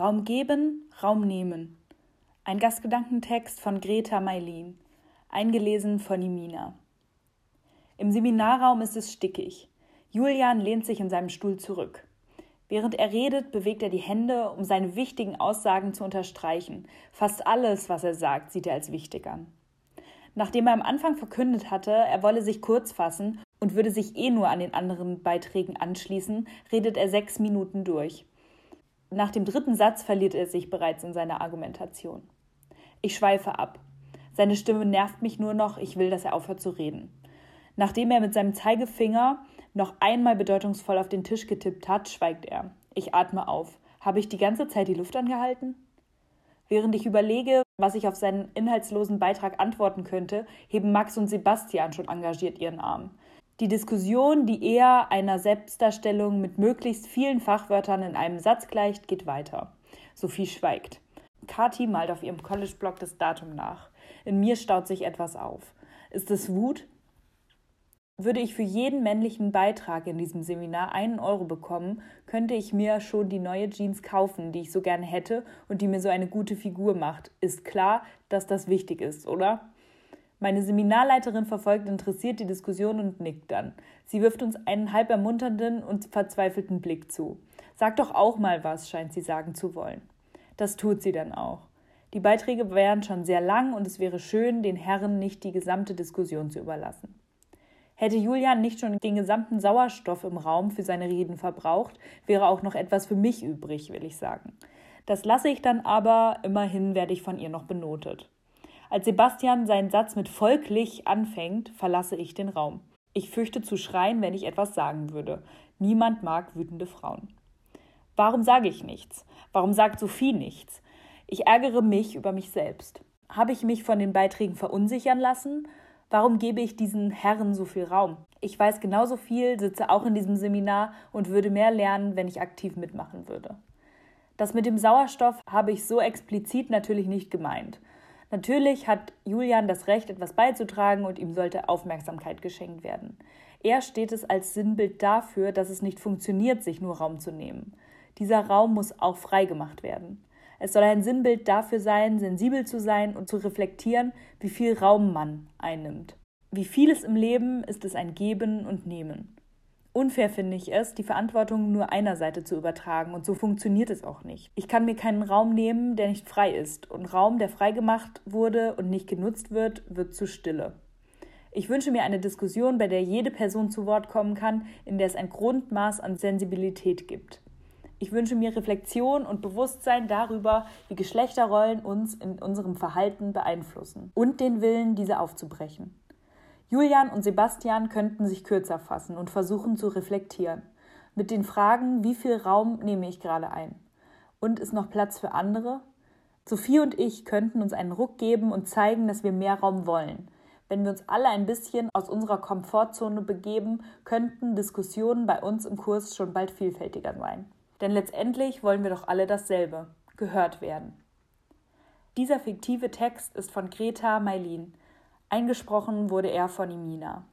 Raum geben, Raum nehmen. Ein Gastgedankentext von Greta Meilin, eingelesen von Imina. Im Seminarraum ist es stickig. Julian lehnt sich in seinem Stuhl zurück. Während er redet, bewegt er die Hände, um seine wichtigen Aussagen zu unterstreichen. Fast alles, was er sagt, sieht er als wichtig an. Nachdem er am Anfang verkündet hatte, er wolle sich kurz fassen und würde sich eh nur an den anderen Beiträgen anschließen, redet er sechs Minuten durch. Nach dem dritten Satz verliert er sich bereits in seiner Argumentation. Ich schweife ab. Seine Stimme nervt mich nur noch, ich will, dass er aufhört zu reden. Nachdem er mit seinem Zeigefinger noch einmal bedeutungsvoll auf den Tisch getippt hat, schweigt er. Ich atme auf. Habe ich die ganze Zeit die Luft angehalten? Während ich überlege, was ich auf seinen inhaltslosen Beitrag antworten könnte, heben Max und Sebastian schon engagiert ihren Arm. Die Diskussion, die eher einer Selbstdarstellung mit möglichst vielen Fachwörtern in einem Satz gleicht, geht weiter. Sophie schweigt. Kati malt auf ihrem College-Blog das Datum nach. In mir staut sich etwas auf. Ist es Wut? Würde ich für jeden männlichen Beitrag in diesem Seminar einen Euro bekommen, könnte ich mir schon die neue Jeans kaufen, die ich so gerne hätte und die mir so eine gute Figur macht. Ist klar, dass das wichtig ist, oder? Meine Seminarleiterin verfolgt interessiert die Diskussion und nickt dann. Sie wirft uns einen halb ermunternden und verzweifelten Blick zu. Sag doch auch mal was, scheint sie sagen zu wollen. Das tut sie dann auch. Die Beiträge wären schon sehr lang und es wäre schön, den Herren nicht die gesamte Diskussion zu überlassen. Hätte Julian nicht schon den gesamten Sauerstoff im Raum für seine Reden verbraucht, wäre auch noch etwas für mich übrig, will ich sagen. Das lasse ich dann aber, immerhin werde ich von ihr noch benotet. Als Sebastian seinen Satz mit folglich anfängt, verlasse ich den Raum. Ich fürchte zu schreien, wenn ich etwas sagen würde. Niemand mag wütende Frauen. Warum sage ich nichts? Warum sagt Sophie nichts? Ich ärgere mich über mich selbst. Habe ich mich von den Beiträgen verunsichern lassen? Warum gebe ich diesen Herren so viel Raum? Ich weiß genauso viel, sitze auch in diesem Seminar und würde mehr lernen, wenn ich aktiv mitmachen würde. Das mit dem Sauerstoff habe ich so explizit natürlich nicht gemeint. Natürlich hat Julian das Recht, etwas beizutragen und ihm sollte Aufmerksamkeit geschenkt werden. Er steht es als Sinnbild dafür, dass es nicht funktioniert, sich nur Raum zu nehmen. Dieser Raum muss auch freigemacht werden. Es soll ein Sinnbild dafür sein, sensibel zu sein und zu reflektieren, wie viel Raum man einnimmt. Wie vieles im Leben ist es ein Geben und Nehmen. Unfair finde ich es, die Verantwortung nur einer Seite zu übertragen, und so funktioniert es auch nicht. Ich kann mir keinen Raum nehmen, der nicht frei ist, und Raum, der freigemacht wurde und nicht genutzt wird, wird zu Stille. Ich wünsche mir eine Diskussion, bei der jede Person zu Wort kommen kann, in der es ein Grundmaß an Sensibilität gibt. Ich wünsche mir Reflexion und Bewusstsein darüber, wie Geschlechterrollen uns in unserem Verhalten beeinflussen und den Willen, diese aufzubrechen. Julian und Sebastian könnten sich kürzer fassen und versuchen zu reflektieren. Mit den Fragen, wie viel Raum nehme ich gerade ein? Und ist noch Platz für andere? Sophie und ich könnten uns einen Ruck geben und zeigen, dass wir mehr Raum wollen. Wenn wir uns alle ein bisschen aus unserer Komfortzone begeben, könnten Diskussionen bei uns im Kurs schon bald vielfältiger sein. Denn letztendlich wollen wir doch alle dasselbe, gehört werden. Dieser fiktive Text ist von Greta Meilin. Eingesprochen wurde er von Imina.